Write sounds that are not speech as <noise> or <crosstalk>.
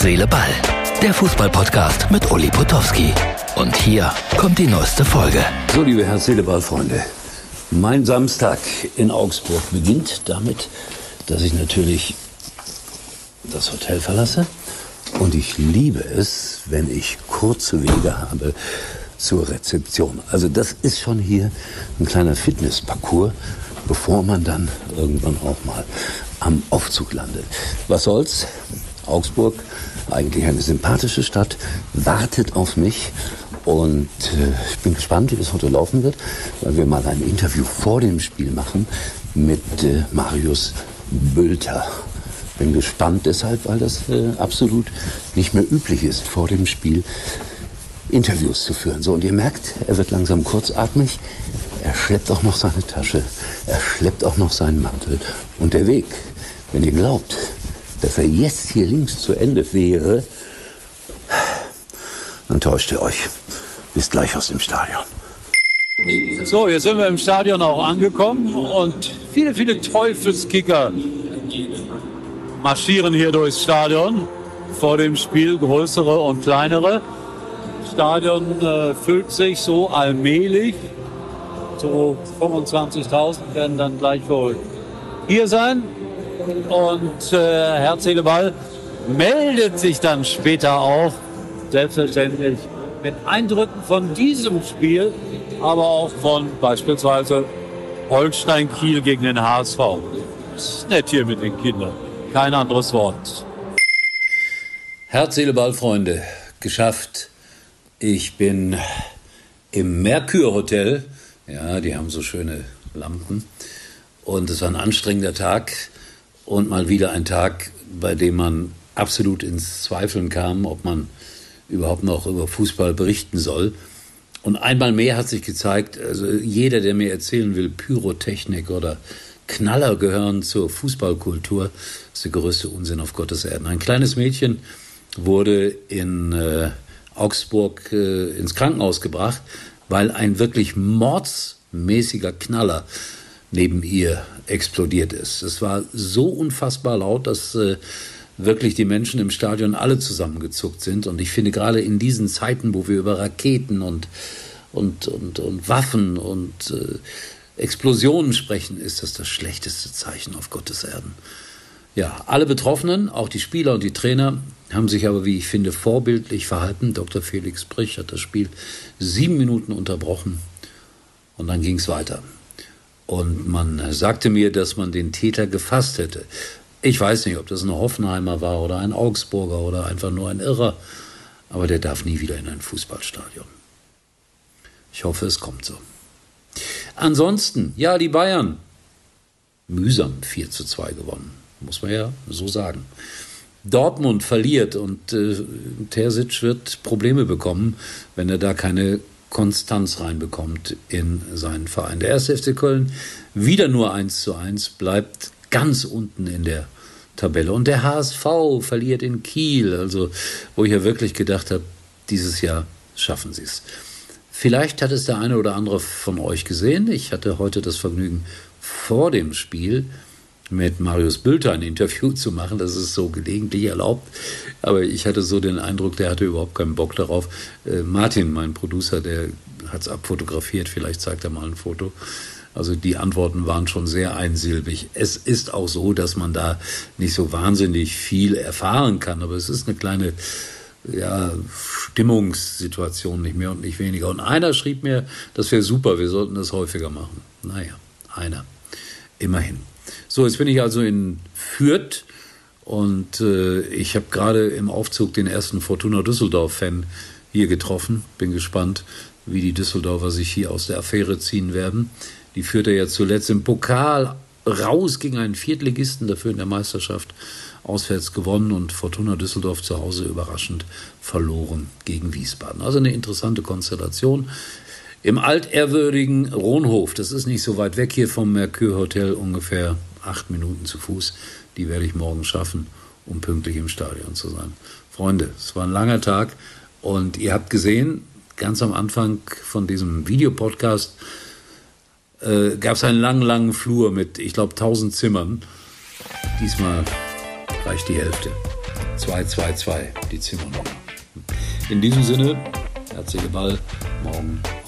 Seele, Ball. Der Fußballpodcast mit Uli Potowski. Und hier kommt die neueste Folge. So, liebe Herz, Seele, Ball, Freunde. Mein Samstag in Augsburg beginnt damit, dass ich natürlich das Hotel verlasse. Und ich liebe es, wenn ich kurze Wege habe zur Rezeption. Also das ist schon hier ein kleiner Fitnessparcours, bevor man dann irgendwann auch mal am Aufzug landet. Was soll's? Augsburg, eigentlich eine sympathische Stadt, wartet auf mich. Und äh, ich bin gespannt, wie das heute laufen wird, weil wir mal ein Interview vor dem Spiel machen mit äh, Marius Bülter. Bin gespannt deshalb, weil das äh, absolut nicht mehr üblich ist, vor dem Spiel Interviews zu führen. So, und ihr merkt, er wird langsam kurzatmig. Er schleppt auch noch seine Tasche. Er schleppt auch noch seinen Mantel. Und der Weg, wenn ihr glaubt, dass er jetzt hier links zu Ende wäre, dann täuscht ihr euch. Bis gleich aus dem Stadion. So, jetzt sind wir im Stadion auch angekommen und viele, viele Teufelskicker marschieren hier durchs Stadion. Vor dem Spiel größere und kleinere. Stadion äh, füllt sich so allmählich. So 25.000 werden dann gleich wohl hier sein. Und äh, Herz, Seele, Ball meldet sich dann später auch, selbstverständlich, mit Eindrücken von diesem Spiel, aber auch von beispielsweise Holstein Kiel gegen den HSV. Ist nett hier mit den Kindern. Kein anderes Wort. Herz, Seele, Ball, Freunde. Geschafft. Ich bin im Merkur Hotel. Ja, die haben so schöne Lampen. Und es war ein anstrengender Tag und mal wieder ein Tag, bei dem man absolut ins Zweifeln kam, ob man überhaupt noch über Fußball berichten soll. Und einmal mehr hat sich gezeigt, also jeder, der mir erzählen will, Pyrotechnik oder Knaller gehören zur Fußballkultur, ist der größte Unsinn auf Gottes Erden. Ein kleines Mädchen wurde in äh, Augsburg äh, ins Krankenhaus gebracht, weil ein wirklich mordsmäßiger Knaller neben ihr explodiert ist. Es war so unfassbar laut, dass äh, wirklich die Menschen im Stadion alle zusammengezuckt sind. Und ich finde gerade in diesen Zeiten, wo wir über Raketen und, und, und, und Waffen und äh, Explosionen sprechen, ist das das schlechteste Zeichen auf Gottes Erden. Ja, alle Betroffenen, auch die Spieler und die Trainer, haben sich aber, wie ich finde, vorbildlich verhalten. Dr. Felix Brich hat das Spiel sieben Minuten unterbrochen und dann ging es weiter. Und man sagte mir, dass man den Täter gefasst hätte. Ich weiß nicht, ob das ein Hoffenheimer war oder ein Augsburger oder einfach nur ein Irrer, aber der darf nie wieder in ein Fußballstadion. Ich hoffe, es kommt so. Ansonsten, ja, die Bayern. Mühsam 4 zu 2 gewonnen, muss man ja so sagen. Dortmund verliert und äh, Terzic wird Probleme bekommen, wenn er da keine Konstanz reinbekommt in seinen Verein. Der erste FC Köln wieder nur 1 zu 1, bleibt ganz unten in der Tabelle. Und der HSV verliert in Kiel, also wo ich ja wirklich gedacht habe, dieses Jahr schaffen sie es. Vielleicht hat es der eine oder andere von euch gesehen. Ich hatte heute das Vergnügen, vor dem Spiel mit Marius Bülter ein Interview <laughs> zu machen. Das ist so gelegentlich erlaubt. Aber ich hatte so den Eindruck, der hatte überhaupt keinen Bock darauf. Äh, Martin, mein Producer, der hat es abfotografiert. Vielleicht zeigt er mal ein Foto. Also die Antworten waren schon sehr einsilbig. Es ist auch so, dass man da nicht so wahnsinnig viel erfahren kann, aber es ist eine kleine ja, Stimmungssituation, nicht mehr und nicht weniger. Und einer schrieb mir, das wäre super, wir sollten das häufiger machen. Naja, einer. Immerhin. So, jetzt bin ich also in Fürth und äh, ich habe gerade im Aufzug den ersten Fortuna Düsseldorf-Fan hier getroffen. Bin gespannt, wie die Düsseldorfer sich hier aus der Affäre ziehen werden. Die führte ja zuletzt im Pokal raus gegen einen Viertligisten, dafür in der Meisterschaft auswärts gewonnen und Fortuna Düsseldorf zu Hause überraschend verloren gegen Wiesbaden. Also eine interessante Konstellation. Im altehrwürdigen Ronhof, das ist nicht so weit weg hier vom Mercure Hotel, ungefähr acht Minuten zu Fuß. Die werde ich morgen schaffen, um pünktlich im Stadion zu sein. Freunde, es war ein langer Tag und ihr habt gesehen, ganz am Anfang von diesem Videopodcast, äh, gab es einen langen, langen Flur mit, ich glaube, 1000 Zimmern. Diesmal reicht die Hälfte. 222, die Zimmernummer. In diesem Sinne, herzliche Ball, morgen